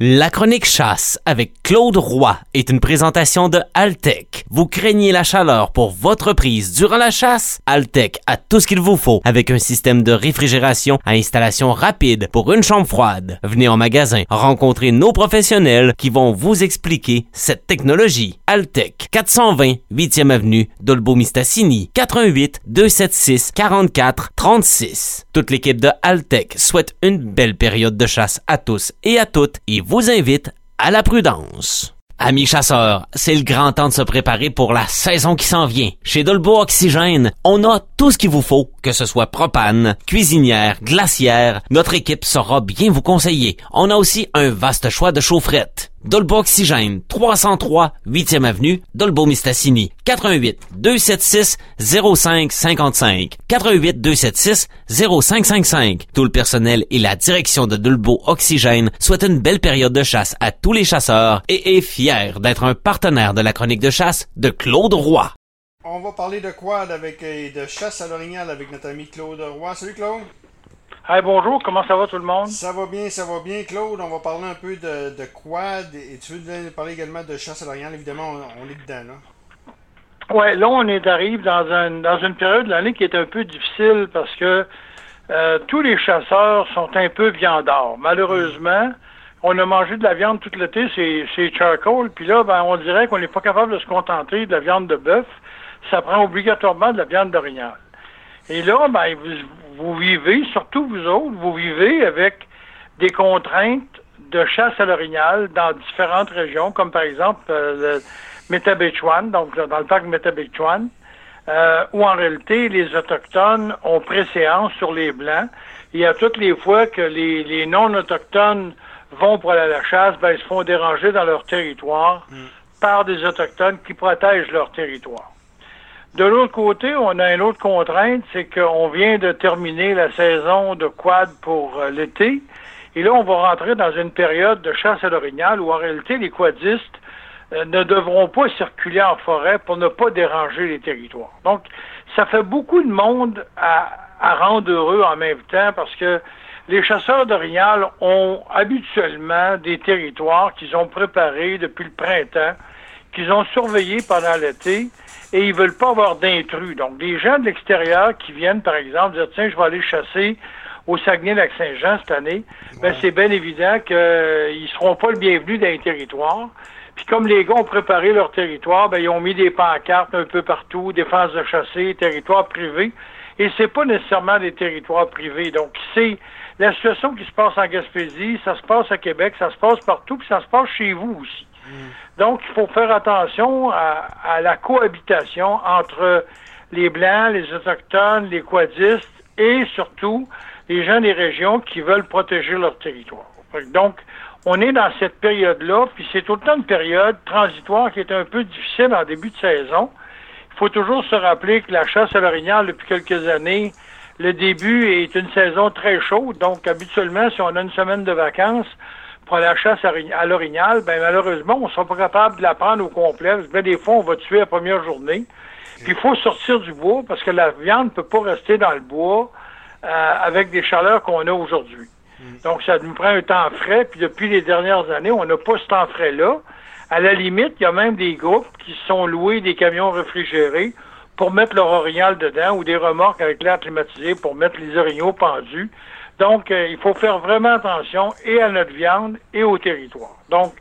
La chronique chasse avec Claude Roy est une présentation de Altec. Vous craignez la chaleur pour votre prise durant la chasse? Altec a tout ce qu'il vous faut avec un système de réfrigération à installation rapide pour une chambre froide. Venez en magasin rencontrer nos professionnels qui vont vous expliquer cette technologie. Altec 420 8e avenue Dolbeau-Mistassini 88 276 44 36. Toute l'équipe de Altec souhaite une belle période de chasse à tous et à toutes vous invite à la prudence. Amis chasseurs, c'est le grand temps de se préparer pour la saison qui s'en vient. Chez Dolbo Oxygène, on a tout ce qu'il vous faut, que ce soit propane, cuisinière, glacière. Notre équipe saura bien vous conseiller. On a aussi un vaste choix de chaufferettes. Dolbo Oxygène, 303 8e avenue, Dolbo Mistassini, 88 276 0555, 88 276 0555. Tout le personnel et la direction de Dolbo Oxygène souhaitent une belle période de chasse à tous les chasseurs et est fier d'être un partenaire de la chronique de chasse de Claude Roy. On va parler de quad avec de chasse à l'orignal avec notre ami Claude Roy. Salut Claude. Hey, bonjour, comment ça va tout le monde? Ça va bien, ça va bien Claude. On va parler un peu de, de quad et tu veux parler également de chasse à l'orignal? Évidemment, on, on est dedans là. Ouais, là on est arrive dans, un, dans une période de l'année qui est un peu difficile parce que euh, tous les chasseurs sont un peu viandards. Malheureusement, on a mangé de la viande tout l'été, c'est, c'est charcoal, puis là, ben, on dirait qu'on n'est pas capable de se contenter de la viande de bœuf. Ça prend obligatoirement de la viande d'orignal. Et là, ben, vous, vous vivez, surtout vous autres, vous vivez avec des contraintes de chasse à l'orignal dans différentes régions, comme par exemple euh, le Métabetchouan, donc dans le parc Métabetchouan, euh, où en réalité les Autochtones ont préséance sur les Blancs. Il y a toutes les fois que les, les non-autochtones vont pour aller à la chasse, ben, ils se font déranger dans leur territoire par des Autochtones qui protègent leur territoire. De l'autre côté, on a une autre contrainte, c'est qu'on vient de terminer la saison de quad pour euh, l'été. Et là, on va rentrer dans une période de chasse à l'orignal où en réalité, les quadistes euh, ne devront pas circuler en forêt pour ne pas déranger les territoires. Donc, ça fait beaucoup de monde à, à rendre heureux en même temps parce que les chasseurs d'orignal ont habituellement des territoires qu'ils ont préparés depuis le printemps, qu'ils ont surveillés pendant l'été et ils veulent pas avoir d'intrus. Donc, les gens de l'extérieur qui viennent, par exemple, dire tiens, je vais aller chasser au Saguenay-Lac-Saint-Jean cette année, ben c'est bien évident qu'ils ne seront pas le bienvenu dans les territoires. Puis comme les gars ont préparé leur territoire, ben ils ont mis des pancartes un peu partout, défense de chasser, territoire privé. Et c'est pas nécessairement des territoires privés. Donc, c'est la situation qui se passe en Gaspésie, ça se passe à Québec, ça se passe partout, puis ça se passe chez vous aussi. Donc, il faut faire attention à, la cohabitation entre les Blancs, les Autochtones, les quadistes et surtout les gens des régions qui veulent protéger leur territoire. Donc, on est dans cette période-là, puis c'est autant une période transitoire qui est un peu difficile en début de saison. Il faut toujours se rappeler que la chasse à l'orignal, depuis quelques années, le début est une saison très chaude, donc habituellement, si on a une semaine de vacances, pour la chasse à l'orignal, ben malheureusement, on ne sera pas capable de la prendre au complet. Parce que des fois, on va tuer la première journée. Puis il faut sortir du bois parce que la viande ne peut pas rester dans le bois euh, avec des chaleurs qu'on a aujourd'hui. Donc, ça nous prend un temps frais. Puis depuis les dernières années, on n'a pas ce temps frais-là. À la limite, il y a même des groupes qui se sont loués des camions réfrigérés pour mettre leur orignal dedans ou des remorques avec l'air climatisé pour mettre les orignaux pendus. Donc, euh, il faut faire vraiment attention et à notre viande et au territoire. Donc,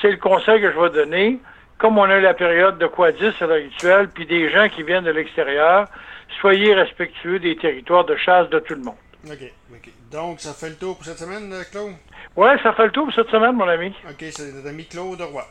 c'est le conseil que je vais donner. Comme on a la période de quadis à l'heure actuelle, puis des gens qui viennent de l'extérieur, soyez respectueux des territoires de chasse de tout le monde. OK. OK. Donc, ça fait le tour pour cette semaine, Claude? Oui, ça fait le tour pour cette semaine, mon ami. OK, c'est notre ami Claude Roy.